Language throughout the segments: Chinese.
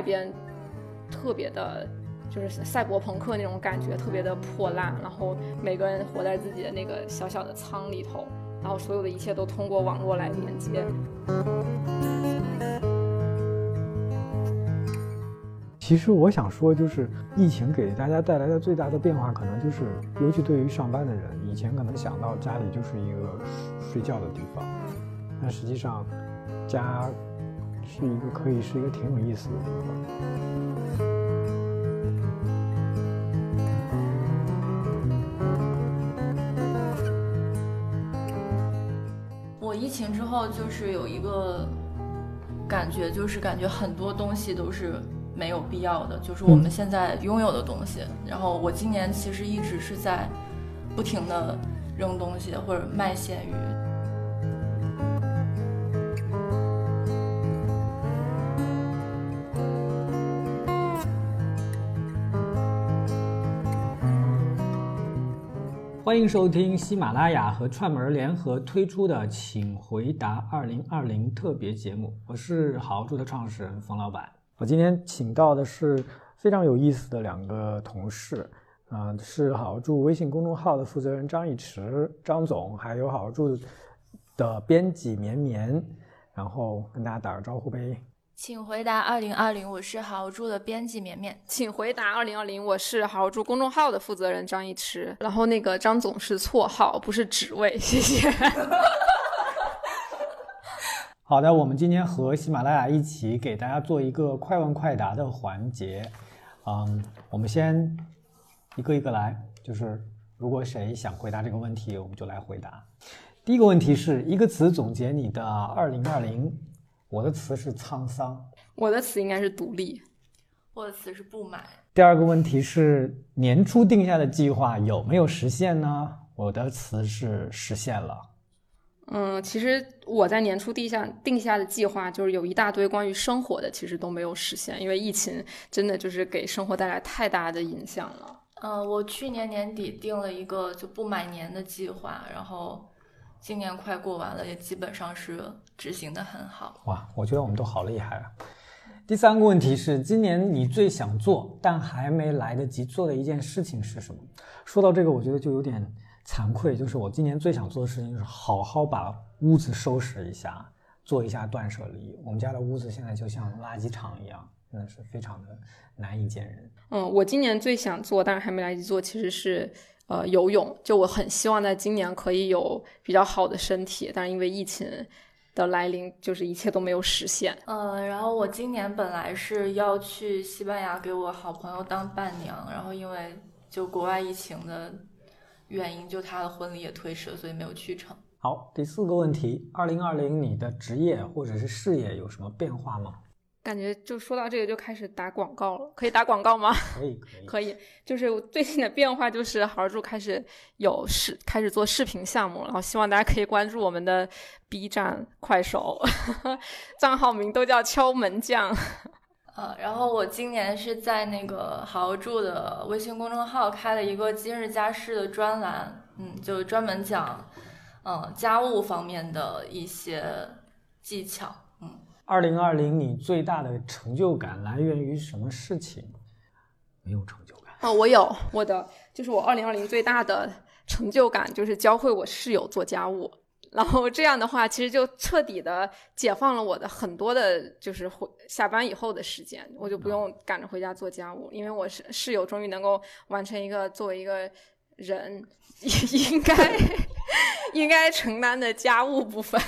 外边特别的，就是赛博朋克那种感觉，特别的破烂，然后每个人活在自己的那个小小的舱里头，然后所有的一切都通过网络来连接。其实我想说，就是疫情给大家带来的最大的变化，可能就是，尤其对于上班的人，以前可能想到家里就是一个睡觉的地方，但实际上，家是一个可以是一个挺有意思的地方。我疫情之后就是有一个感觉，就是感觉很多东西都是。没有必要的，就是我们现在拥有的东西。然后我今年其实一直是在不停的扔东西或者卖咸鱼。欢迎收听喜马拉雅和串门联合推出的《请回答二零二零》特别节目，我是豪住的创始人冯老板。我今天请到的是非常有意思的两个同事，啊，是好住微信公众号的负责人张一驰张总，还有好住的编辑绵绵，然后跟大家打个招呼呗。请回答二零二零，我是豪猪的编辑绵绵。请回答二零二零，我是豪猪公众号的负责人张一驰。然后那个张总是绰号，不是职位，谢谢。好的，我们今天和喜马拉雅一起给大家做一个快问快答的环节。嗯，我们先一个一个来，就是如果谁想回答这个问题，我们就来回答。第一个问题是一个词总结你的二零二零，我的词是沧桑，我的词应该是独立，我的词是不满。第二个问题是年初定下的计划有没有实现呢？我的词是实现了。嗯，其实我在年初定下定下的计划，就是有一大堆关于生活的，其实都没有实现，因为疫情真的就是给生活带来太大的影响了。嗯，我去年年底定了一个就不买年的计划，然后今年快过完了，也基本上是执行的很好。哇，我觉得我们都好厉害啊！第三个问题是，今年你最想做但还没来得及做的一件事情是什么？说到这个，我觉得就有点。惭愧，就是我今年最想做的事情，就是好好把屋子收拾一下，做一下断舍离。我们家的屋子现在就像垃圾场一样，真的是非常的难以见人。嗯，我今年最想做，但是还没来得及做，其实是呃游泳。就我很希望在今年可以有比较好的身体，但是因为疫情的来临，就是一切都没有实现。嗯，然后我今年本来是要去西班牙给我好朋友当伴娘，然后因为就国外疫情的。原因就他的婚礼也推迟了，所以没有去成。好，第四个问题，二零二零你的职业或者是事业有什么变化吗？感觉就说到这个就开始打广告了，可以打广告吗？可以，可以，可以。就是最近的变化就是豪住开始有视，开始做视频项目，然后希望大家可以关注我们的 B 站、快手，账号名都叫敲门匠。呃，然后我今年是在那个豪住的微信公众号开了一个今日家事的专栏，嗯，就专门讲，嗯，家务方面的一些技巧，嗯。二零二零，你最大的成就感来源于什么事情？没有成就感。哦，我有，我的就是我二零二零最大的成就感就是教会我室友做家务。然后这样的话，其实就彻底的解放了我的很多的，就是回下班以后的时间，我就不用赶着回家做家务，因为我是室友，终于能够完成一个作为一个人 应该应该承担的家务部分。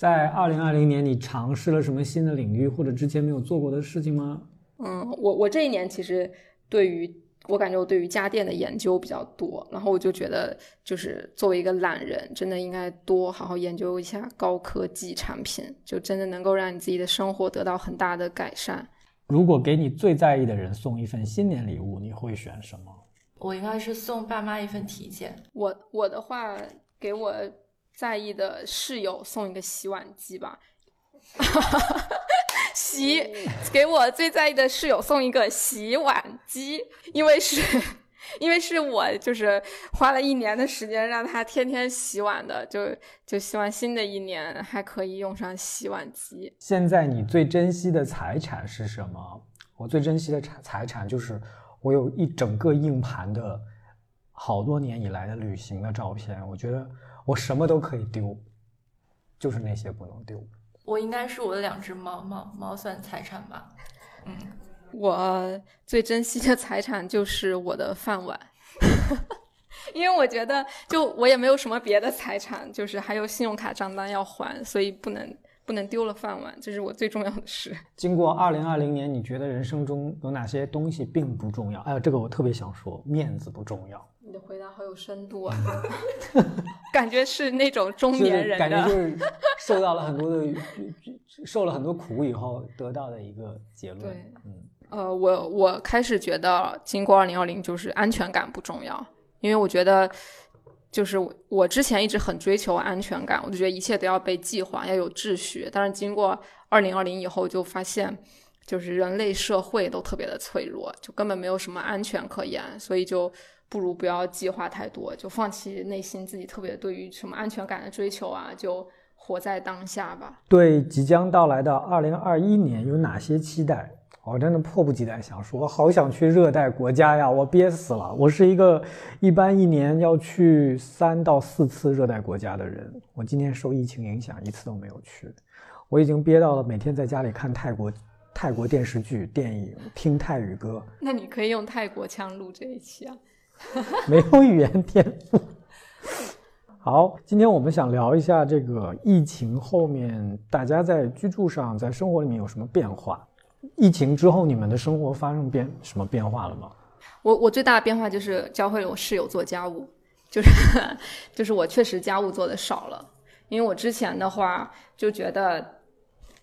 在二零二零年，你尝试了什么新的领域或者之前没有做过的事情吗？嗯，我我这一年其实对于。我感觉我对于家电的研究比较多，然后我就觉得，就是作为一个懒人，真的应该多好好研究一下高科技产品，就真的能够让你自己的生活得到很大的改善。如果给你最在意的人送一份新年礼物，你会选什么？我应该是送爸妈一份体检。我我的话，给我在意的室友送一个洗碗机吧。洗给我最在意的室友送一个洗碗机，因为是，因为是我就是花了一年的时间让他天天洗碗的，就就希望新的一年还可以用上洗碗机。现在你最珍惜的财产是什么？我最珍惜的财财产就是我有一整个硬盘的好多年以来的旅行的照片。我觉得我什么都可以丢，就是那些不能丢。我应该是我的两只猫，猫猫算财产吧？嗯，我最珍惜的财产就是我的饭碗。因为我觉得，就我也没有什么别的财产，就是还有信用卡账单要还，所以不能不能丢了饭碗，这是我最重要的事。经过二零二零年，你觉得人生中有哪些东西并不重要？哎呀，这个我特别想说，面子不重要。回答好有深度啊，感觉是那种中年人的，感觉就是受到了很多的，受了很多苦以后得到的一个结论。对，嗯，呃，我我开始觉得，经过二零二零，就是安全感不重要。因为我觉得，就是我之前一直很追求安全感，我就觉得一切都要被计划，要有秩序。但是经过二零二零以后，就发现，就是人类社会都特别的脆弱，就根本没有什么安全可言。所以就不如不要计划太多，就放弃内心自己特别对于什么安全感的追求啊，就活在当下吧。对即将到来的二零二一年有哪些期待？我真的迫不及待想说，我好想去热带国家呀！我憋死了。我是一个一般一年要去三到四次热带国家的人，我今年受疫情影响一次都没有去。我已经憋到了每天在家里看泰国泰国电视剧、电影，听泰语歌。那你可以用泰国腔录这一期啊。没有语言天赋。好，今天我们想聊一下这个疫情后面大家在居住上、在生活里面有什么变化。疫情之后，你们的生活发生变什么变化了吗？我我最大的变化就是教会了我室友做家务，就是就是我确实家务做的少了，因为我之前的话就觉得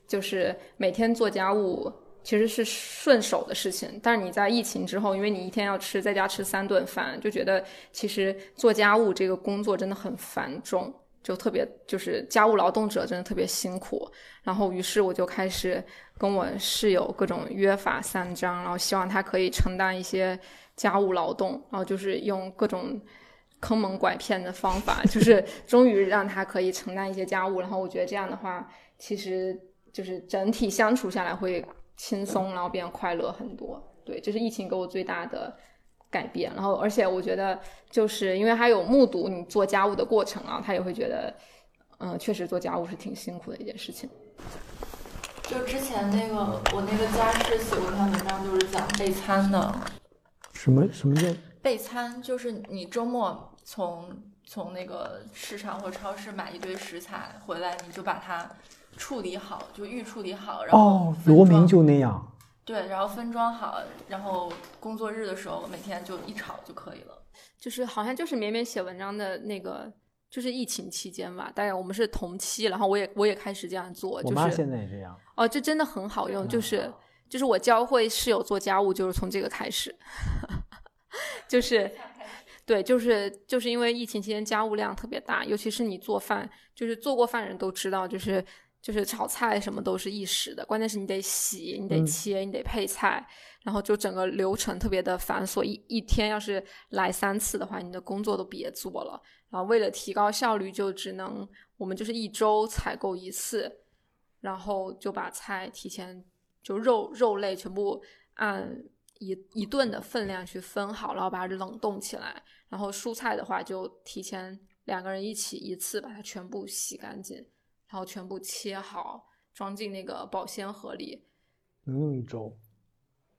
就是每天做家务其实是顺手的事情，但是你在疫情之后，因为你一天要吃在家吃三顿饭，就觉得其实做家务这个工作真的很繁重。就特别就是家务劳动者真的特别辛苦，然后于是我就开始跟我室友各种约法三章，然后希望他可以承担一些家务劳动，然后就是用各种坑蒙拐骗的方法，就是 终于让他可以承担一些家务，然后我觉得这样的话，其实就是整体相处下来会轻松，然后变快乐很多。对，这是疫情给我最大的。改变，然后而且我觉得，就是因为他有目睹你做家务的过程啊，他也会觉得，嗯，确实做家务是挺辛苦的一件事情。就之前那个我那个家事写过一篇文章，就是讲备餐的。什么什么叫备餐？就是你周末从从那个市场或超市买一堆食材回来，你就把它处理好，就预处理好，然后哦，罗明就那样。对，然后分装好，然后工作日的时候每天就一炒就可以了。就是好像就是绵绵写文章的那个，就是疫情期间吧，大概我们是同期，然后我也我也开始这样做。我妈现在也这样。哦，这真的很好用，就是就是我教会室友做家务，就是从这个开始。就是对，就是就是因为疫情期间家务量特别大，尤其是你做饭，就是做过饭人都知道，就是。就是炒菜什么都是一时的，关键是你得洗，你得切，你得配菜，然后就整个流程特别的繁琐。一一天要是来三次的话，你的工作都别做了。然后为了提高效率，就只能我们就是一周采购一次，然后就把菜提前就肉肉类全部按一一顿的分量去分好，然后把它冷冻起来。然后蔬菜的话，就提前两个人一起一次把它全部洗干净。然后全部切好，装进那个保鲜盒里，能用一周，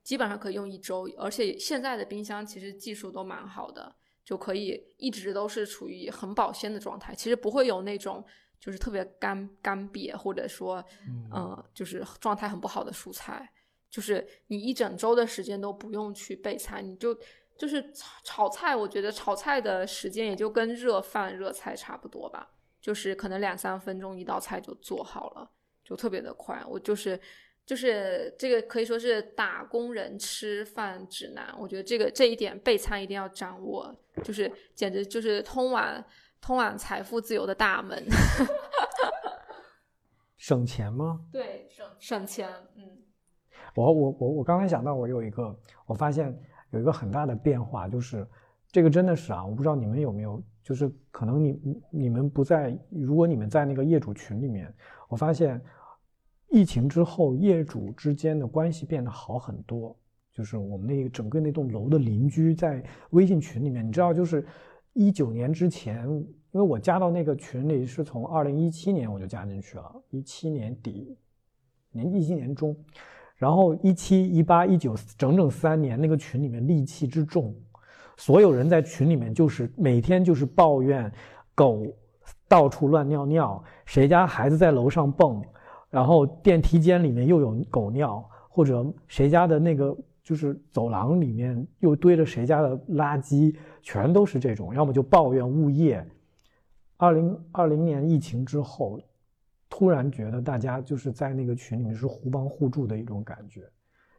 基本上可以用一周。而且现在的冰箱其实技术都蛮好的，就可以一直都是处于很保鲜的状态。其实不会有那种就是特别干干瘪，或者说，嗯，就是状态很不好的蔬菜。就是你一整周的时间都不用去备菜，你就就是炒炒菜。我觉得炒菜的时间也就跟热饭热菜差不多吧。就是可能两三分钟一道菜就做好了，就特别的快。我就是就是这个可以说是打工人吃饭指南。我觉得这个这一点备餐一定要掌握，就是简直就是通往通往财富自由的大门。省钱吗？对，省省钱。嗯，我我我我刚才想到，我有一个，我发现有一个很大的变化，就是这个真的是啊，我不知道你们有没有。就是可能你你们不在，如果你们在那个业主群里面，我发现疫情之后，业主之间的关系变得好很多。就是我们那个整个那栋楼的邻居在微信群里面，你知道，就是一九年之前，因为我加到那个群里是从二零一七年我就加进去了，一七年底，年一七年中，然后一七一八一九整整三年，那个群里面戾气之重，所有人在群里面就是每天就是抱怨狗到处乱尿尿，谁家孩子在楼上蹦，然后电梯间里面又有狗尿，或者谁家的那个。就是走廊里面又堆着谁家的垃圾，全都是这种，要么就抱怨物业。二零二零年疫情之后，突然觉得大家就是在那个群里面是互帮互助的一种感觉，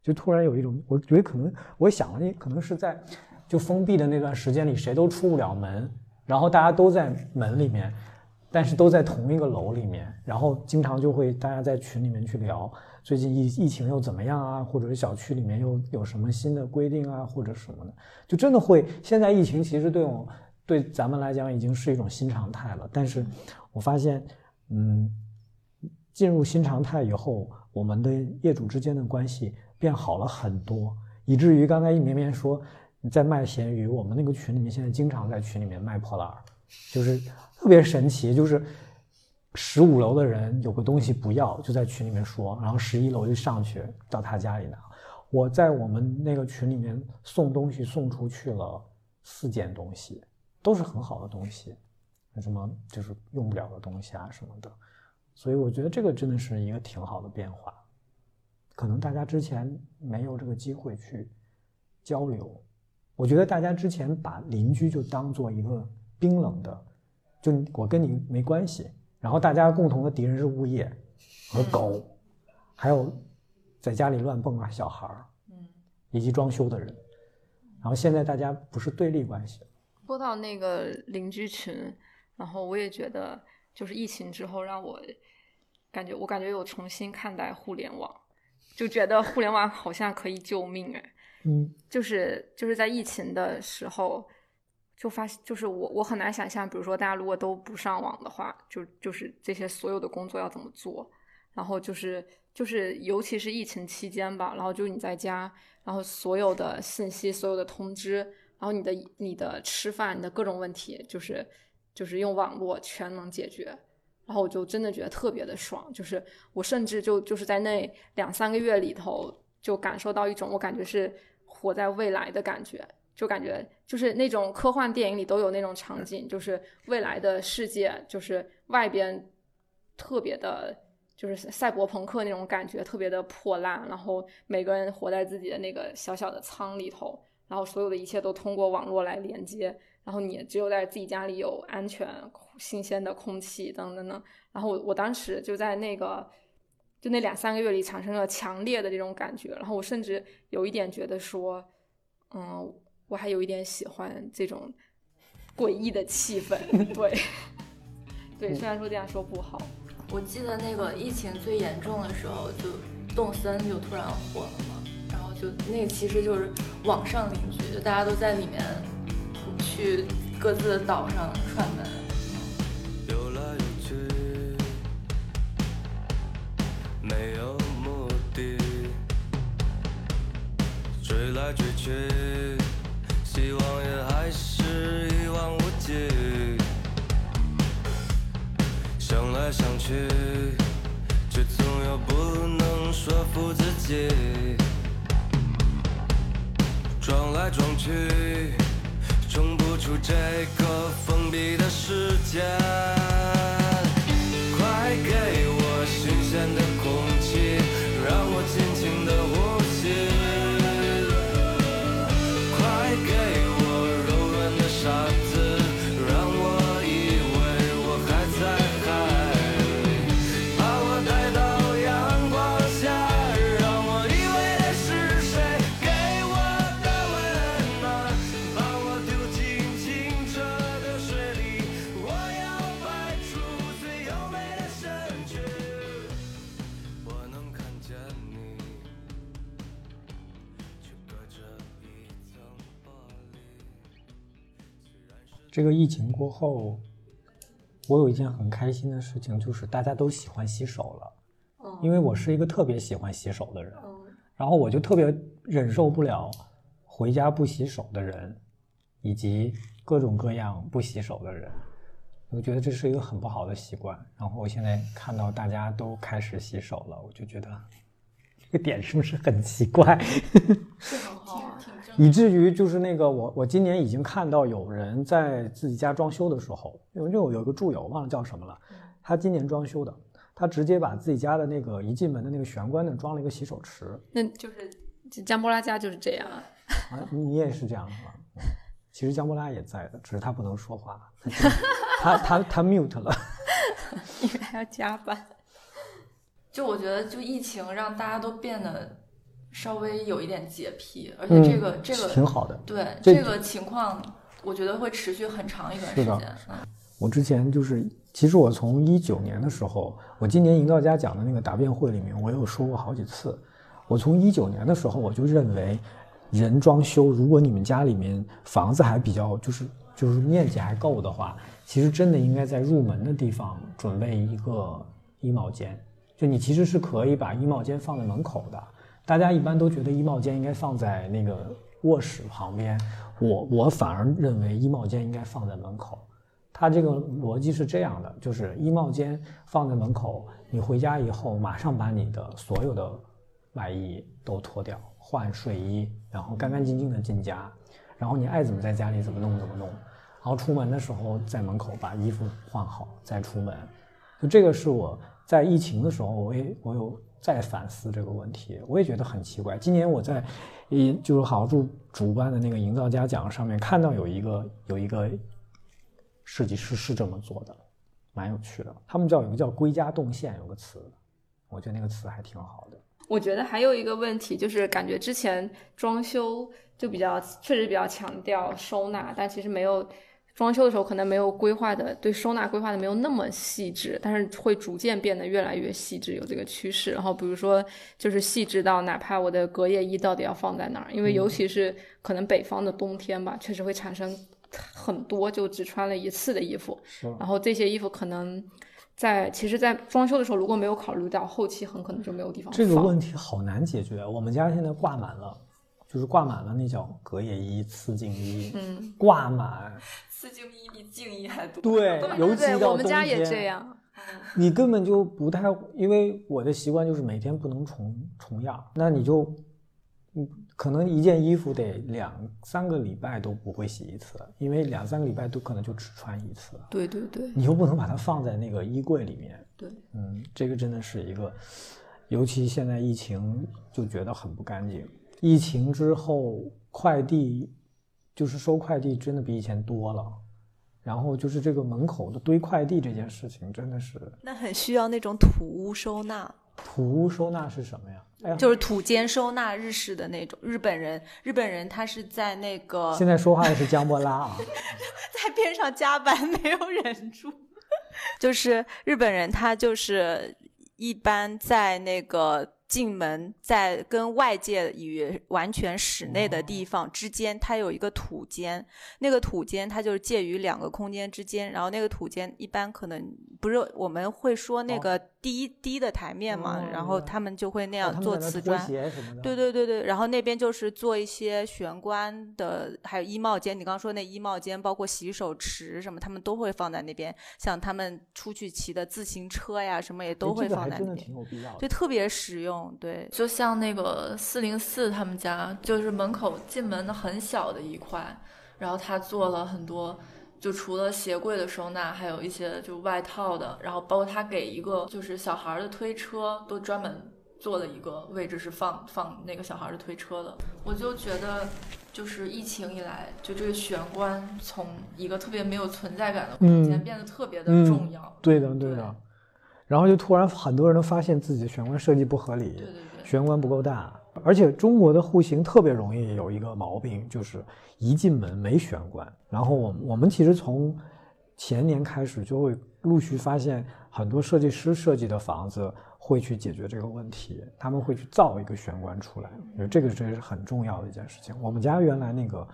就突然有一种，我觉得可能我想了，可能是在就封闭的那段时间里，谁都出不了门，然后大家都在门里面，但是都在同一个楼里面，然后经常就会大家在群里面去聊。最近疫疫情又怎么样啊？或者是小区里面又有什么新的规定啊，或者什么的，就真的会。现在疫情其实对我对咱们来讲已经是一种新常态了。但是我发现，嗯，进入新常态以后，我们的业主之间的关系变好了很多，以至于刚才一绵绵说你在卖咸鱼，我们那个群里面现在经常在群里面卖破烂儿，就是特别神奇，就是。十五楼的人有个东西不要，就在群里面说，然后十一楼就上去到他家里拿。我在我们那个群里面送东西送出去了四件东西，都是很好的东西，什么就是用不了的东西啊什么的。所以我觉得这个真的是一个挺好的变化，可能大家之前没有这个机会去交流。我觉得大家之前把邻居就当做一个冰冷的，就我跟你没关系。然后大家共同的敌人是物业和狗，还有在家里乱蹦啊小孩儿，嗯，以及装修的人。然后现在大家不是对立关系。说到那个邻居群，然后我也觉得，就是疫情之后让我感觉，我感觉有重新看待互联网，就觉得互联网好像可以救命哎，嗯，就是就是在疫情的时候。就发现，就是我我很难想象，比如说大家如果都不上网的话，就就是这些所有的工作要怎么做？然后就是就是尤其是疫情期间吧，然后就你在家，然后所有的信息、所有的通知，然后你的你的吃饭、你的各种问题，就是就是用网络全能解决。然后我就真的觉得特别的爽，就是我甚至就就是在那两三个月里头，就感受到一种我感觉是活在未来的感觉。就感觉就是那种科幻电影里都有那种场景，就是未来的世界，就是外边特别的，就是赛博朋克那种感觉，特别的破烂，然后每个人活在自己的那个小小的舱里头，然后所有的一切都通过网络来连接，然后你只有在自己家里有安全、新鲜的空气等等等。然后我我当时就在那个就那两三个月里产生了强烈的这种感觉，然后我甚至有一点觉得说，嗯。我还有一点喜欢这种诡异的气氛，对，对，虽然说这样说不好。我记得那个疫情最严重的时候，就动森就突然火了嘛，然后就那个其实就是网上邻居，就大家都在里面去各自的岛上串门。追来去。希望也还是一望无际，想来想去，却总又不能说服自己。撞来撞去，冲不出这个封闭的世界。这个疫情过后，我有一件很开心的事情，就是大家都喜欢洗手了。因为我是一个特别喜欢洗手的人，嗯然后我就特别忍受不了回家不洗手的人，以及各种各样不洗手的人。我觉得这是一个很不好的习惯。然后我现在看到大家都开始洗手了，我就觉得这个点是不是很奇怪？是很好啊，挺正以至于就是那个我我今年已经看到有人在自己家装修的时候，有有有一个住友忘了叫什么了，他今年装修的，他直接把自己家的那个一进门的那个玄关那装了一个洗手池那就是江波拉家就是这样啊。啊，你你也是这样是吧？嗯其实江波拉也在的，只是他不能说话，他他他 mute 了。因为还要加班。就我觉得，就疫情让大家都变得稍微有一点洁癖，而且嗯，这个、这个挺好的。对这这个情况，我觉得会持续很长一段时间。嗯我之前就是，其实我从一九年的时候，我今年营造家讲的那个答辩会里面，我有说过好几次。我从一九年的时候，我就认为，人装修，如果你们家里面房子还比较就是就是面积还够的话，其实真的应该在入门的地方准备一个衣帽间。就你其实是可以把衣帽间放在门口的。大家一般都觉得衣帽间应该放在那个卧室旁边，我我反而认为衣帽间应该放在门口。它这个逻辑是这样的，就是衣帽间放在门口，你回家以后马上把你的所有的外衣都脱掉，换睡衣，然后干干净净的进家，然后你爱怎么在家里怎么弄怎么弄，然后出门的时候在门口把衣服换好再出门。就这个是我在疫情的时候，我也我有在反思这个问题，我也觉得很奇怪。今年我在，一就是好好主主办的那个营造家奖上面看到有一个有一个设计师是这么做的，蛮有趣的。他们叫有个叫归家动线，有个词，我觉得那个词还挺好的。我觉得还有一个问题就是，感觉之前装修就比较确实比较强调收纳，但其实没有装修的时候可能没有规划的对收纳规划的没有那么细致，但是会逐渐变得越来越细致，有这个趋势。然后比如说就是细致到哪怕我的隔夜衣到底要放在哪儿，因为尤其是可能北方的冬天吧，确实会产生很多就只穿了一次的衣服，是然后这些衣服可能。在其实，在装修的时候，如果没有考虑到后期很可能就没有地方放。这个问题好难解决。我们家现在挂满了，就是挂满了那叫隔夜衣、刺净衣，嗯，挂满。刺净衣比净衣还多。对对，尤其对到我们家也冬天这样。你根本就不太，因为我的习惯就是每天不能重重样，那你就，嗯，可能一件衣服得两三个礼拜都不会洗一次，因为两三个礼拜都可能就只穿一次，对对对你又不能把它放在那个衣柜里面，对，嗯，这个真的是一个，尤其现在疫情就觉得很不干净。疫情之后，快递就是收快递真的比以前多了，然后就是这个门口的堆快递这件事情真的是那很需要那种土屋收纳，土屋收纳是什么呀？哎呀，就是土间收纳日式的那种。日本人，日本人他是在那个现在说话的是江波拉啊，在边上加班，没有忍住。就是日本人，他就是一般在那个进门，在跟外界与完全室内的地方之间，它有一个土间。那个土间它就是介于两个空间之间，然后那个土间一般可能不是我们会说那个低、低的台面嘛，哦然后他们就会那哦样做瓷砖。对对对对，然后那边就是做一些玄关的，还有衣帽间。你刚刚说那衣帽间，包括洗手池什么，他们都会放在那边。像他们出去骑的自行车呀，什么也哎都会放在那边，挺有必要的。对，特别实用。对，就像那个四零四他们家，就是门口进门的很小的一块，然后他做了很多，就除了鞋柜的收纳，还有一些就外套的，然后包括他给一个就是小孩儿的推车，都专门做了一个位置是放放那个小孩儿的推车的。我就觉得，就是疫情以来，就这个玄关从一个特别没有存在感的空间嗯变得特别的嗯重要。对的，对的。然后就突然很多人都发现自己的玄关设计不合理，对对对。玄关不够大，而且中国的户型特别容易有一个毛病，就是一进门没玄关。然后我们我们其实从前年开始就会陆续发现，很多设计师设计的房子会去解决这个问题，他们会去造一个玄关出来，我觉得这个真是很重要的一件事情。我们家原来那个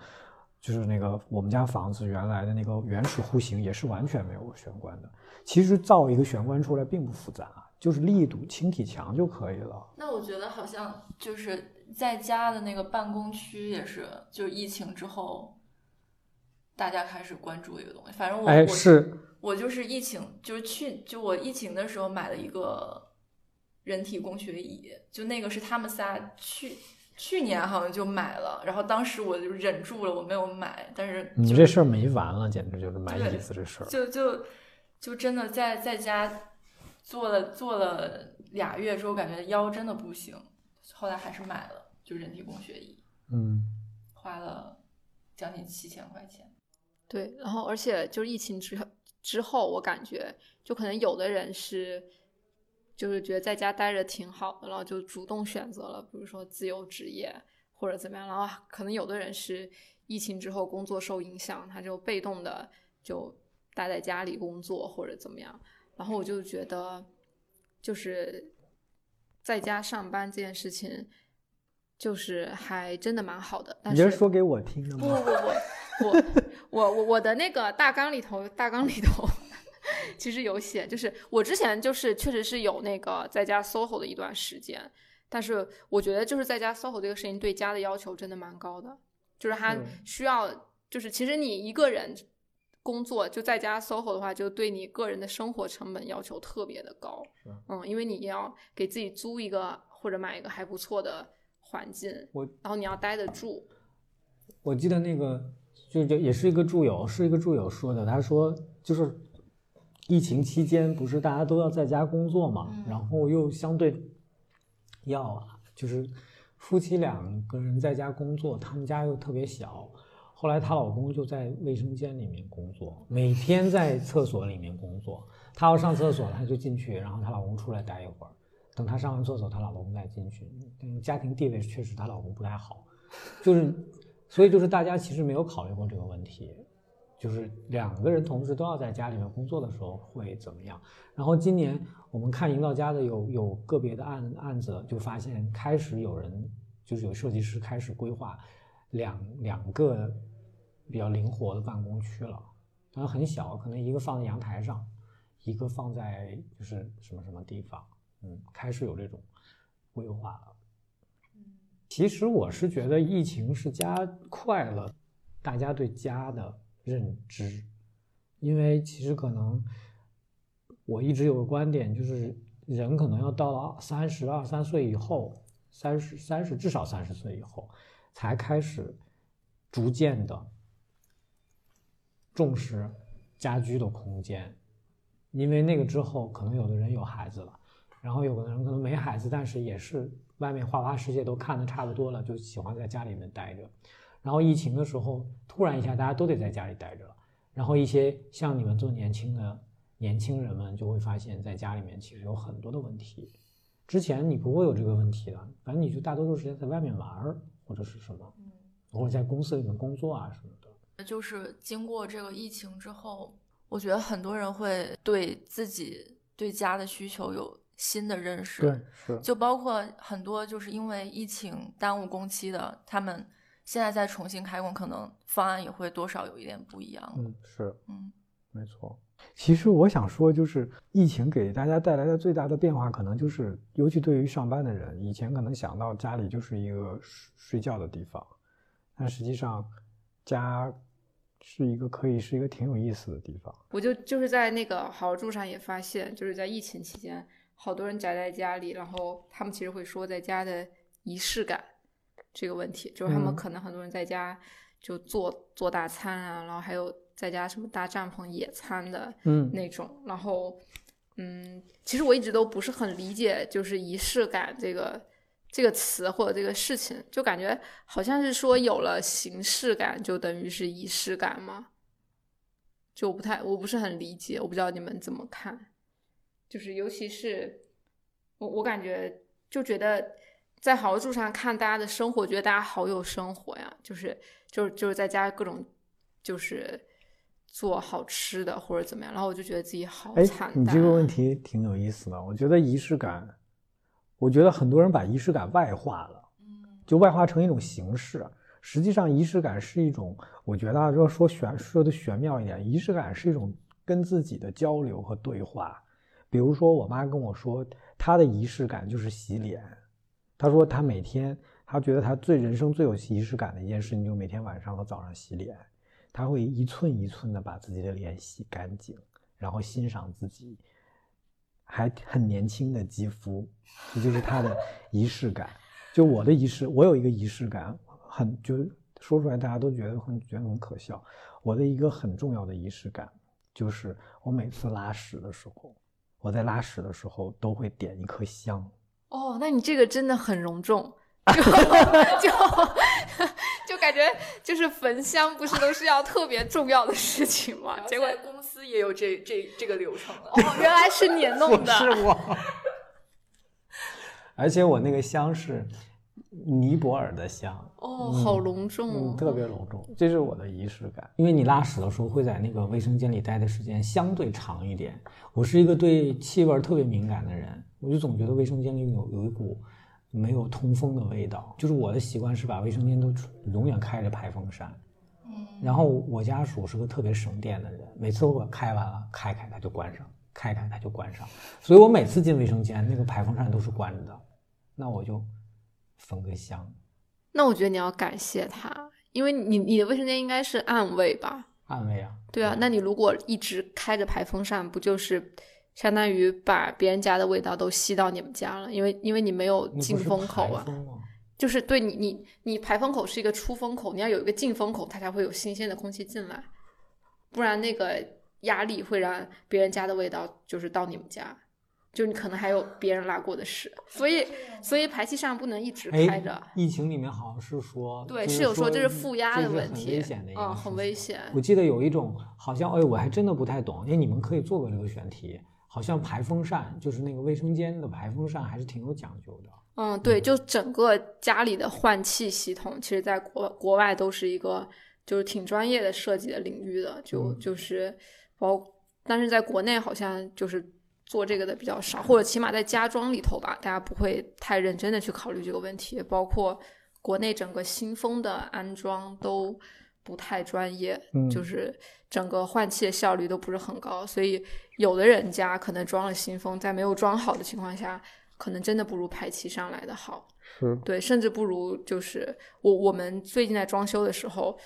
就是那个我们家房子原来的那个原始户型也是完全没有玄关的。其实造一个玄关出来并不复杂，就是立一堵轻体墙就可以了。那我觉得好像就是在家的那个办公区也是，就是疫情之后，大家开始关注一个东西。反正我哎我是我就是疫情，就是去就我疫情的时候买了一个人体工学椅，就那个是他们仨去去年好像就买了，然后当时我就忍住了，我没有买，但是你这事儿没完了，简直就是买对椅子这事儿。就就就真的在在家做了做了俩月之后，感觉腰真的不行，后来还是买了就人体工学椅，嗯，花了将近七千块钱。对，然后而且就是疫情之后之后，我感觉就可能有的人是，就是觉得在家待着挺好的，然后就主动选择了，比如说自由职业或者怎么样，然后可能有的人是疫情之后工作受影响，他就被动的就待在家里工作或者怎么样，然后我就觉得就是在家上班这件事情。就是还真的蛮好的，但你是你是说给我听的吗不吗？不不，我我我我的那个大纲里头，大纲里头 其实有写，就是我之前就是确实是有那个在家 SOHO 的一段时间，但是我觉得就是在家 SOHO 这个事情对家的要求真的蛮高的，就是它需要，就是其实你一个人工作就在家 SOHO 的话，就对你个人的生活成本要求特别的高是，嗯，因为你要给自己租一个或者买一个还不错的环境，我然后你要待得住，我记得那个就就也是一个助友，是一个助友说的，他说就是疫情期间不是大家都要在家工作嘛，嗯然后又相对要就是夫妻两个人在家工作，他们家又特别小，后来她老公就在卫生间里面工作，每天在厕所里面工作，她要上厕所她就进去，然后她老公出来待一会儿。等她上完厕所，她老公再进去。家庭地位确实她老公不太好，就是，所以就是大家其实没有考虑过这个问题，就是两个人同时都要在家里面工作的时候会怎么样。然后今年我们看营造家的有有个别的案案子，就发现开始有人就是有设计师开始规划两两个比较灵活的办公区了，然后很小，可能一个放在阳台上，一个放在就是什么什么地方，嗯，开始有这种规划了。其实我是觉得疫情是加快了大家对家的认知，因为其实可能我一直有个观点，就是人可能要到了三十二三岁以后，三十三十至少三十岁以后，才开始逐渐的重视家居的空间，因为那个之后可能有的人有孩子了，然后有的人可能没孩子，但是也是外面花花世界都看的差不多了，就喜欢在家里面待着。然后疫情的时候，突然一下大家都得在家里待着了，然后一些像你们做年轻的年轻人们就会发现，在家里面其实有很多的问题。之前你不会有这个问题的，反正你就大多数时间在外面玩儿或者是什么，或者在公司里面工作啊什么的。就是经过这个疫情之后，我觉得很多人会对自己对家的需求有新的认识。，对是就包括很多就是因为疫情耽误工期的，他们现在再重新开工，可能方案也会多少有一点不一样。嗯是嗯没错。其实我想说，就是疫情给大家带来的最大的变化，可能就是，尤其对于上班的人，以前可能想到家里就是一个睡睡觉的地方，但实际上家是一个可以是一个挺有意思的地方。我就就是在那个好住上也发现，就是在疫情期间，好多人宅在家里，然后他们其实会说在家的仪式感这个问题，就是他们嗯可能很多人在家就做做大餐啊，然后还有在家什么搭帐篷野餐的嗯那种，然后嗯，其实我一直都不是很理解，就是仪式感这个这个词或者这个事情，就感觉好像是说有了形式感就等于是仪式感吗？就我不太，我不是很理解，我不知道你们怎么看。就是尤其是我，我感觉就觉得在豪住上看大家的生活，觉得大家好有生活呀，就是就是就是在家各种就是做好吃的或者怎么样，然后我就觉得自己好哎惨，淡。你这个问题挺有意思的。我觉得仪式感，我觉得很多人把仪式感外化了，嗯就外化成一种形式。实际上，仪式感是一种，我觉得啊，要说玄说的玄妙一点，仪式感是一种跟自己的交流和对话。比如说，我妈跟我说，她的仪式感就是洗脸。他说，他每天，他觉得他最人生最有仪式感的一件事情，就是每天晚上和早上洗脸。他会一寸一寸的把自己的脸洗干净，然后欣赏自己还很年轻的肌肤，这就是他的仪式感。就我的仪式，我有一个仪式感，很就说出来大家都觉得很觉得很可笑。我的一个很重要的仪式感，就是我每次拉屎的时候。我在拉屎的时候都会点一颗香。哦，那你这个真的很隆重，就就就感觉就是焚香，不是都是要特别重要的事情吗？结果公司也有这这这个流程哦，原来是你弄的，是我。而且我那个香是。尼泊尔的香哦，好隆重，嗯，特别隆重，这是我的仪式感。因为你拉屎的时候会在那个卫生间里待的时间相对长一点。我是一个对气味特别敏感的人，我就总觉得卫生间里有有一股没有通风的味道。就是我的习惯是把卫生间都永远开着排风扇。嗯，然后我家属是个特别省电的人，每次我开完了开开它就关上，开开它就关上，所以我每次进卫生间那个排风扇都是关着的。那我就。焚个香，那我觉得你要感谢他，因为你你的卫生间应该是暗卫吧？暗卫啊，对啊。那你如果一直开着排风扇，不就是相当于把别人家的味道都吸到你们家了？因为因为你没有进风口啊，就是对你你你排风口是一个出风口，你要有一个进风口，它才会有新鲜的空气进来，不然那个压力会让别人家的味道就是到你们家。就你可能还有别人拉过的屎，所以所以排气扇不能一直开着。疫情里面好像是说，对，是有说这是负压的问题，很危险的，嗯，很危险。我记得有一种好像，哎，我还真的不太懂，因为，你们可以做个这个选题，好像排风扇就是那个卫生间的排风扇还是挺有讲究的。嗯，对，就整个家里的换气系统，其实在国国外都是一个就是挺专业的设计的领域的，就就是包，但是在国内好像就是。做这个的比较少，或者起码在家装里头吧，大家不会太认真的去考虑这个问题。包括国内整个新风的安装都不太专业，就是整个换气的效率都不是很高。所以有的人家可能装了新风，在没有装好的情况下，可能真的不如排气上来的好。是对，甚至不如就是我我们最近在装修的时候，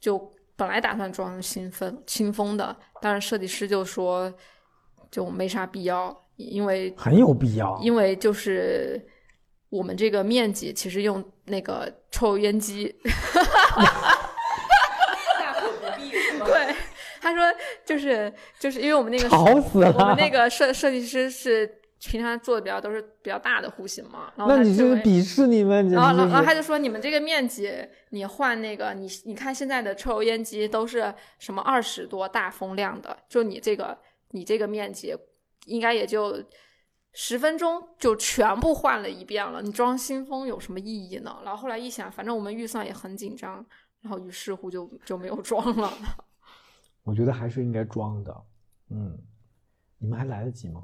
就本来打算装新风新风的，但是设计师就说。就没啥必要，因为很有必要，因为就是我们这个面积，其实用那个抽油烟机，大可不必。对，他说就是就是因为我们那个吵死了，我们那个设设计师是平常做的比较都是比较大的户型嘛，然后那你就是鄙视你们，然后然后他就说你们这个面积，你换那个你你看现在的抽油烟机都是什么二十多大风量的，就你这个。你这个面积应该也就十分钟就全部换了一遍了，你装新风有什么意义呢？然后后来一想，反正我们预算也很紧张，然后于是乎就就没有装了。我觉得还是应该装的，嗯，你们还来得及吗？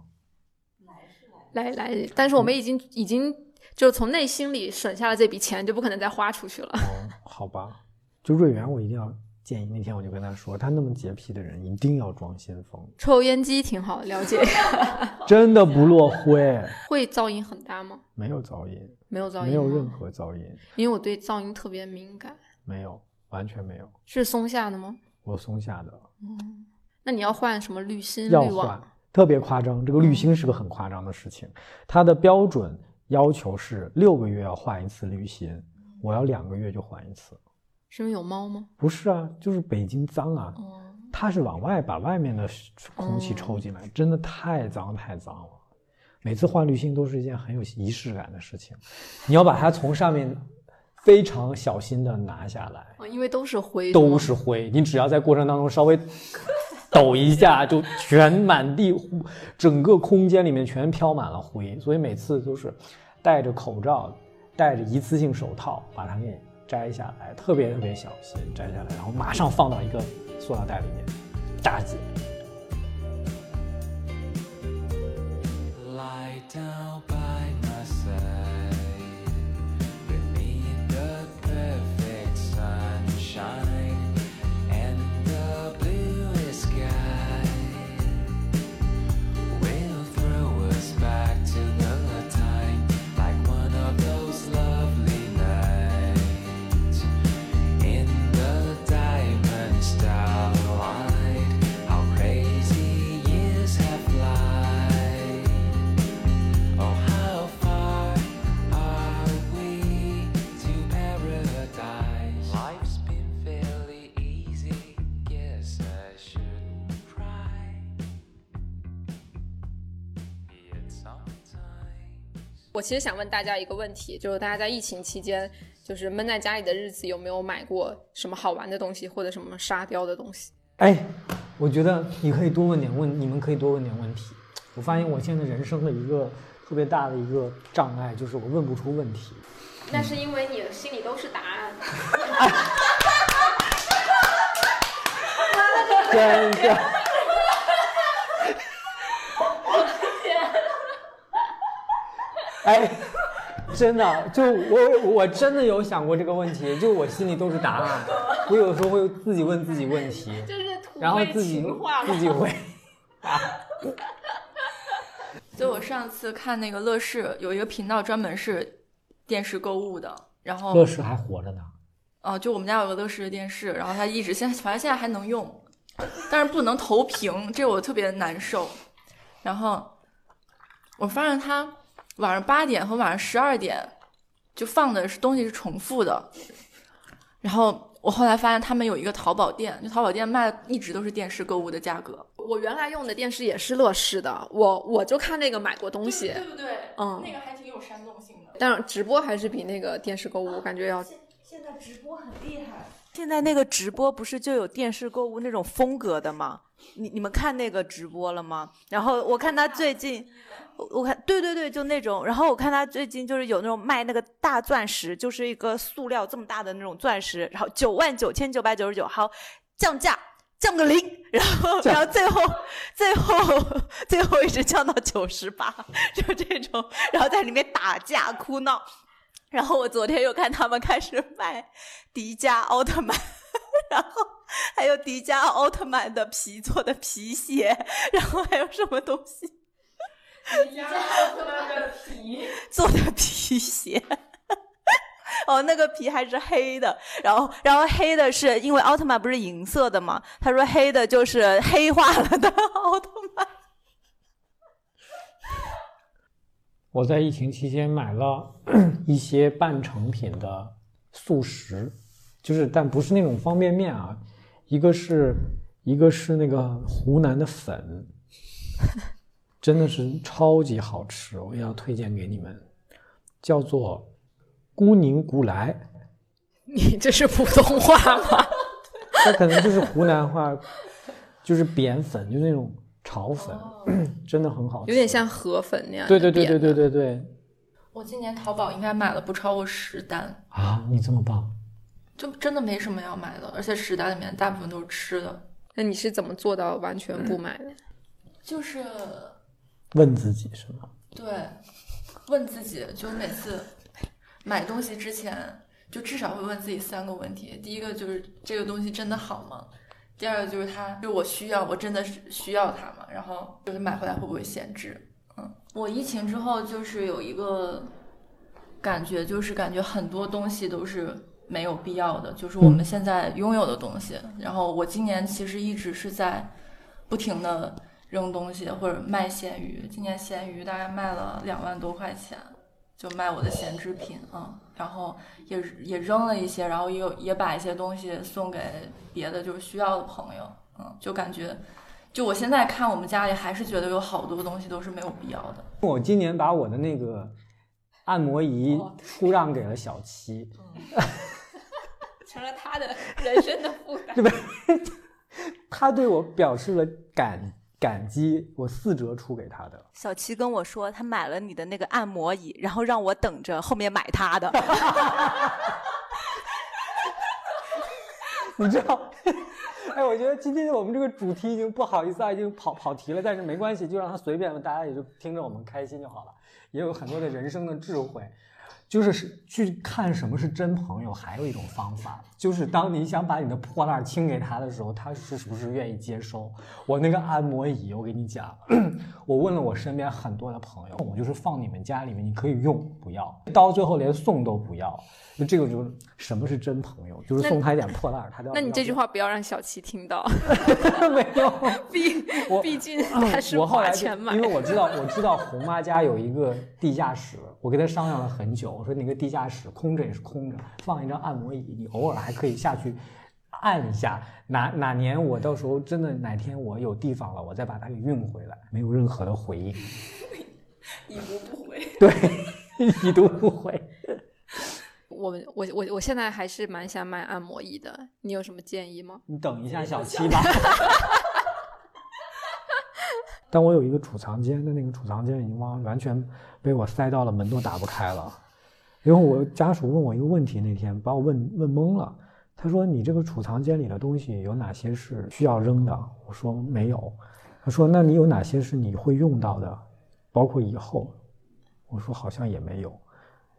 来来，但是我们已经已经就从内心里省下了这笔钱，就不可能再花出去了。哦，好吧，就瑞元我一定要。建议那天我就跟他说，他那么洁癖的人一定要装先锋。抽油烟机挺好，了解。真的不落灰。会噪音很大吗？没有噪音，没有噪音，没有任何噪音。因为我对噪音特别敏感。没有，完全没有。是松下的吗？我松下的。嗯，那你要换什么滤芯？要换，特别夸张。这个滤芯是个很夸张的事情，它的标准要求是六个月要换一次滤芯，我要两个月就换一次。是因为有猫吗？不是啊，就是北京脏啊。它是往外把外面的空气抽进来，真的太脏太脏了。每次换滤芯都是一件很有仪式感的事情，你要把它从上面非常小心的拿下来。因为都是灰，都是灰。你只要在过程当中稍微抖一下，就全满地，整个空间里面全飘满了灰。所以每次都是戴着口罩，戴着一次性手套把它给。摘下来，特别特别小心，摘下来，然后马上放到一个塑料袋里面，打紧。我其实想问大家一个问题，就是大家在疫情期间，就是闷在家里的日子，有没有买过什么好玩的东西，或者什么沙雕的东西？哎，我觉得你可以多问点问，你们可以多问点问题。我发现我现在人生的一个特别大的一个障碍，就是我问不出问题。那是因为你心里都是答案。真 的。哎，真的，就我我真的有想过这个问题，就我心里都是答案。我有时候会自己问自己问题，就是然后自己自己回答。就我上次看那个乐视有一个频道专门是电视购物的，然后乐视还活着呢。哦，就我们家有个乐视的电视，然后它一直现在反正现在还能用，但是不能投屏，这我特别难受。然后我发现它晚上八点和晚上十二点就放的是东西是重复的，然后我后来发现他们有一个淘宝店，就淘宝店卖的一直都是电视购物的价格。我原来用的电视也是乐视的，我我就看那个买过东西，对不对？嗯那个还挺有煽动性的。但是直播还是比那个电视购物感觉要现在直播很厉害。现在那个直播不是就有电视购物那种风格的吗？你你们看那个直播了吗？然后我看他最近，我我看对对对，就那种。然后我看他最近就是有那种卖那个大钻石，就是一个塑料这么大的那种钻石，然后九万九千九百九十九，好降价。降个零，然后，然后最后，最后，最后一直降到九十八，就这种，然后在里面打架哭闹。然后我昨天又看他们开始卖迪迦奥特曼，然后还有迪迦奥特曼的皮做的皮鞋，然后还有什么东西？迪迦奥特曼的皮做的皮鞋。哦，那个皮还是黑的，然后，然后黑的是因为奥特曼不是银色的吗？他说黑的就是黑化了的奥特曼。我在疫情期间买了 一些半成品的速食，就是但不是那种方便面啊，一个是一个是那个湖南的粉，真的是超级好吃，我要推荐给你们，叫做孤宁古来，你这是普通话吗？它可能就是湖南话，就是扁粉，就是那种炒粉，真的很好吃，有点像河粉那样。对对对对对对对我今年淘宝应该买了不超过十单，啊！你这么棒，就真的没什么要买的，而且十单里面大部分都是吃的，那你是怎么做到完全不买的？就是问自己是吗？对，问自己，就每次买东西之前，就至少会问自己三个问题。第一个就是这个东西真的好吗？第二个就是它，就我需要，我真的是需要它吗？然后就是买回来会不会闲置？嗯，我疫情之后就是有一个感觉，就是感觉很多东西都是没有必要的，就是我们现在拥有的东西。然后我今年其实一直是在不停的扔东西或者卖咸鱼，今年咸鱼大概卖了两万多块钱，就卖我的闲置品啊、嗯，然后也也扔了一些，然后也有也把一些东西送给别的就是需要的朋友，嗯，就感觉。就我现在看我们家里，还是觉得有好多东西都是没有必要的。我今年把我的那个按摩仪出让给了小七，成了他的人生的负担。对吧？他对我表示了感感激，我四折出给他的。小七跟我说，他买了你的那个按摩椅，然后让我等着后面买他的。你知道？哎，我觉得今天我们这个主题已经不好意思啊，已经跑跑题了，但是没关系，就让他随便，大家也就听着我们开心就好了。也有很多的人生的智慧，就是是去看什么是真朋友。还有一种方法，就是当你想把你的破烂清给他的时候，他是不是愿意接收？我那个按摩椅，我跟你讲，我问了我身边很多的朋友，我就是放你们家里面，你可以用，不要，到最后连送都不要。就这个就是什么是真朋友，就是送他一点破烂，他都要。那你这句话不要让小七听到，没有，毕我毕竟他是花我后来就钱买因为我知道我知道红妈家有一个地下室，我跟他商量了很久，我说那个地下室空着也是空着，放一张按摩椅，你偶尔还可以下去按一下。哪哪年我到时候真的哪天我有地方了，我再把它给运回来。没有任何的回应。一读不回。对，已读不回。我我我我现在还是蛮想买按摩椅的，你有什么建议吗？你等一下小七吧。但我有一个储藏间的那个储藏间已经完完全被我塞到了门都打不开了。然后我家属问我一个问题，那天把我问问懵了。他说：“你这个储藏间里的东西有哪些是需要扔的？”我说：“没有。”他说：“那你有哪些是你会用到的，包括以后？”我说：“好像也没有。”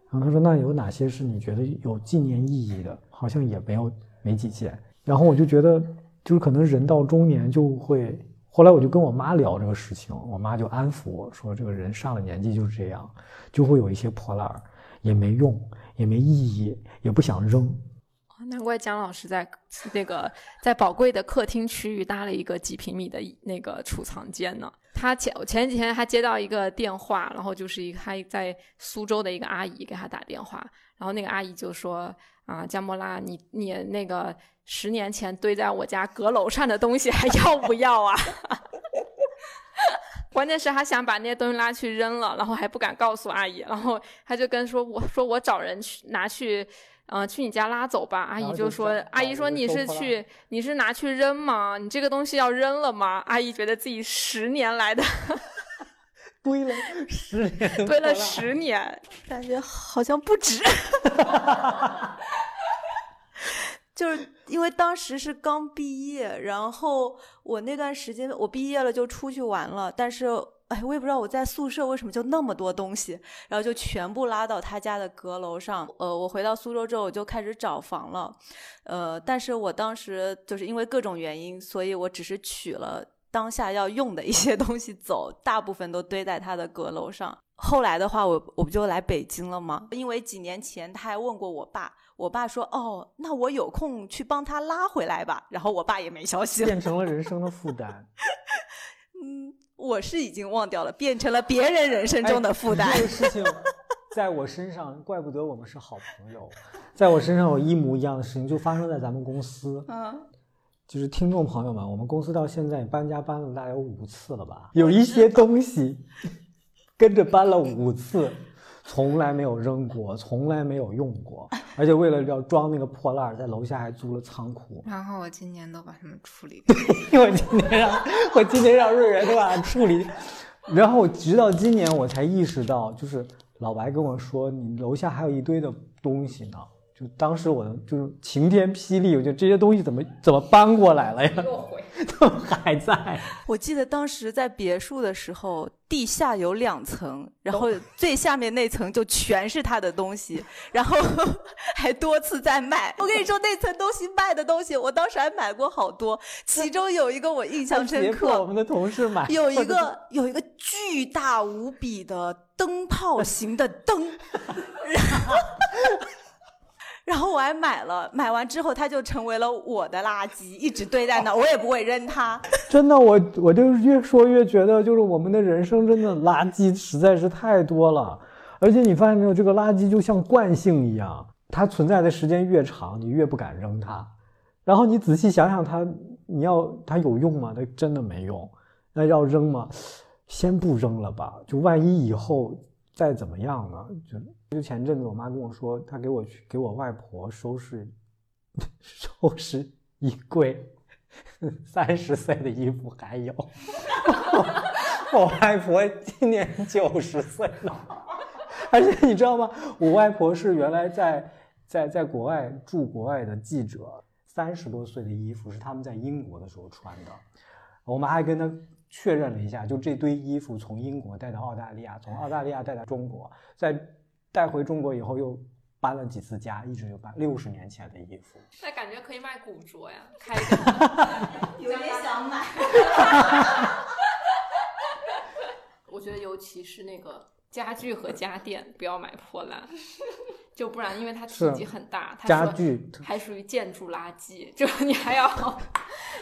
然后他说：“那有哪些是你觉得有纪念意义的？好像也没有，没几件。”然后我就觉得，就是可能人到中年就会。后来我就跟我妈聊这个事情，我妈就安抚我说：“这个人上了年纪就是这样，就会有一些破烂儿，也没用，也没意义，也不想扔。”难怪姜老师在那个在宝贵的客厅区域搭了一个几平米的那个储藏间呢。他前前几天还接到一个电话，然后就是一个他在苏州的一个阿姨给他打电话，然后那个阿姨就说：“啊，姜莫拉，你你那个十年前堆在我家阁楼上的东西还要不要啊？” 关键是，他想把那些东西拉去扔了，然后还不敢告诉阿姨，然后他就跟说：“我说我找人去拿去。”嗯，去你家拉走吧。阿姨就说：“阿姨说你是去，你是拿去扔吗？你这个东西要扔了吗？”阿姨觉得自己十年来的 堆 了十年，堆了十年，感觉好像不止。就是因为当时是刚毕业，然后我那段时间我毕业了就出去玩了，但是。哎，我也不知道我在宿舍为什么就那么多东西，然后就全部拉到他家的阁楼上。呃，我回到苏州之后，我就开始找房了。呃，但是我当时就是因为各种原因，所以我只是取了当下要用的一些 东西走，大部分都堆在他的阁楼上。后来的话，我我不就来北京了吗？因为几年前他还问过我爸，我爸说：“哦，那我有空去帮他拉回来吧。”然后我爸也没消息了，变成了人生的负担。嗯。我是已经忘掉了，变成了别人人生中的负担。这个事情 在我身上，怪不得我们是好朋友。在我身上有一模一样的事情，就发生在咱们公司。嗯，就是听众朋友们，我们公司到现在搬家搬了大概有五次了吧？有一些东西 跟着搬了五次。从来没有扔过，从来没有用过，而且为了要装那个破烂，在楼下还租了仓库。然后我今年都把它们处理。我今年让，我今年让瑞元都把它处理。然后直到今年我才意识到，就是老白跟我说，你楼下还有一堆的东西呢。就当时我就是晴天霹雳，我觉得这些东西怎么怎么搬过来了呀？都 还在。我记得当时在别墅的时候，地下有两层，然后最下面那层就全是他的东西，然后 还多次在卖。我跟你说，那层东西卖的东西，我当时还买过好多，其中有一个我印象深刻。我们的同事买有一个有一个巨大无比的灯泡型的灯，然后。然后我还买了，买完之后它就成为了我的垃圾，一直堆在那，我也不会扔它。真的，我我就越说越觉得，就是我们的人生真的垃圾实在是太多了。而且你发现没有，这个垃圾就像惯性一样，它存在的时间越长，你越不敢扔它。然后你仔细想想，它你要它有用吗？它真的没用。那要扔吗？先不扔了吧，就万一以后再怎么样呢？就。就前阵子，我妈跟我说，她给我去给我外婆收拾 收拾衣柜，三十岁的衣服还有。我外婆今年九十岁了，而且你知道吗？我外婆是原来在在在国外驻国外的记者，三十多岁的衣服是他们在英国的时候穿的。我妈还跟她确认了一下，就这堆衣服从英国带到澳大利亚，从澳大利亚带到中国，在。带回中国以后又搬了几次家，一直就搬六十年前的衣服。那感觉可以卖古着呀，开 有点想买。我觉得尤其是那个家具和家电，不要买破烂，就不然因为它体积很大，家具还属于建筑垃圾，就你还要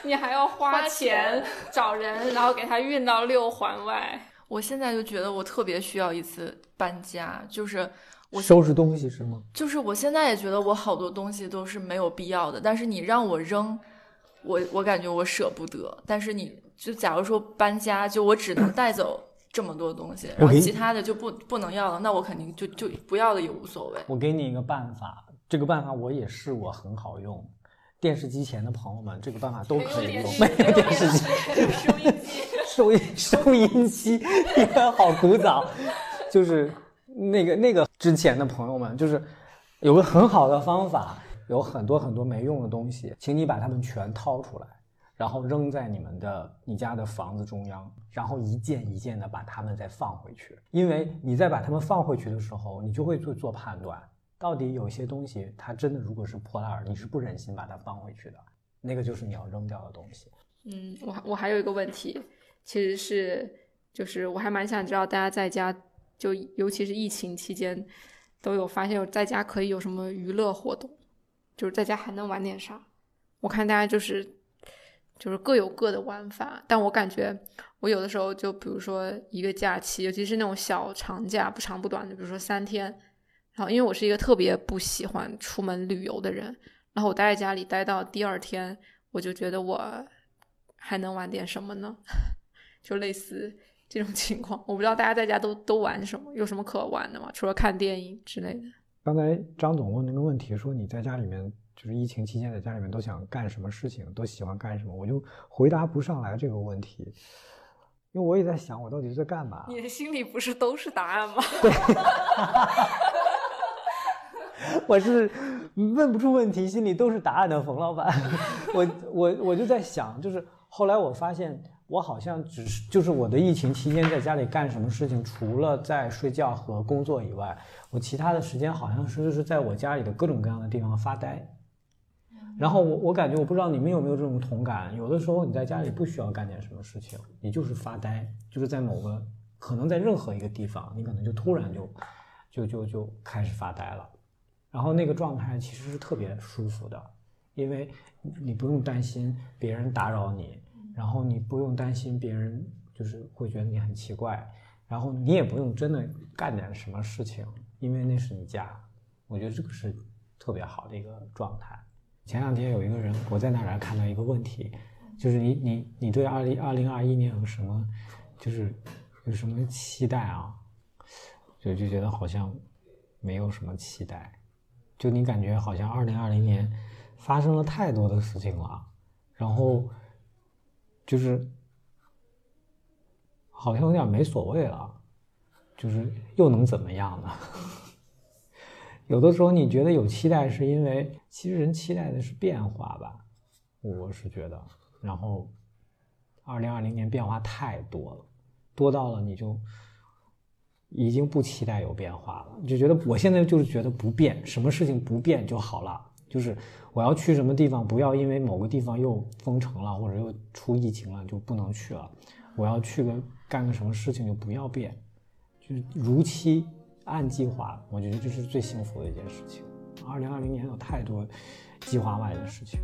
你还要花钱找人，然后给它运到六环外。我现在就觉得我特别需要一次搬家，就是我收拾东西是吗？就是我现在也觉得我好多东西都是没有必要的，但是你让我扔，我我感觉我舍不得。但是你就假如说搬家，就我只能带走这么多东西，然后其他的就不不能要了，那我肯定就就不要了也无所谓。我给你一个办法，这个办法我也试过，很好用。电视机前的朋友们，这个办法都可以用。没有电视机，收音机，收音收音机，你看好古早。就是那个那个之前的朋友们，就是有个很好的方法，有很多很多没用的东西，请你把它们全掏出来，然后扔在你们的你家的房子中央，然后一件一件的把它们再放回去。因为你在把它们放回去的时候，你就会做做判断。到底有些东西，它真的如果是破烂儿，你是不忍心把它放回去的，那个就是你要扔掉的东西。嗯，我我还有一个问题，其实是就是我还蛮想知道大家在家，就尤其是疫情期间，都有发现有在家可以有什么娱乐活动，就是在家还能玩点啥？我看大家就是就是各有各的玩法，但我感觉我有的时候就比如说一个假期，尤其是那种小长假，不长不短的，比如说三天。然后，因为我是一个特别不喜欢出门旅游的人，然后我待在家里待到第二天，我就觉得我还能玩点什么呢？就类似这种情况，我不知道大家在家都都玩什么，有什么可玩的吗？除了看电影之类的。刚才张总问那个问题，说你在家里面就是疫情期间在家里面都想干什么事情，都喜欢干什么，我就回答不上来这个问题，因为我也在想我到底在干嘛。你的心里不是都是答案吗？对。我是问不出问题，心里都是答案的冯老板。我我我就在想，就是后来我发现，我好像只是就是我的疫情期间在家里干什么事情，除了在睡觉和工作以外，我其他的时间好像是就是在我家里的各种各样的地方发呆。然后我我感觉我不知道你们有没有这种同感，有的时候你在家里不需要干点什么事情，你就是发呆，就是在某个可能在任何一个地方，你可能就突然就就就就开始发呆了。然后那个状态其实是特别舒服的，因为你不用担心别人打扰你，然后你不用担心别人就是会觉得你很奇怪，然后你也不用真的干点什么事情，因为那是你家。我觉得这个是特别好的一个状态。前两天有一个人，我在那儿看到一个问题，就是你你你对二零二零二一年有什么就是有什么期待啊？就就觉得好像没有什么期待。就你感觉好像二零二零年发生了太多的事情了，然后就是好像有点没所谓了，就是又能怎么样呢？有的时候你觉得有期待，是因为其实人期待的是变化吧，我是觉得。然后二零二零年变化太多了，多到了你就。已经不期待有变化了，就觉得我现在就是觉得不变，什么事情不变就好了。就是我要去什么地方，不要因为某个地方又封城了或者又出疫情了就不能去了。我要去个干个什么事情就不要变，就是如期按计划。我觉得这是最幸福的一件事情。二零二零年有太多计划外的事情。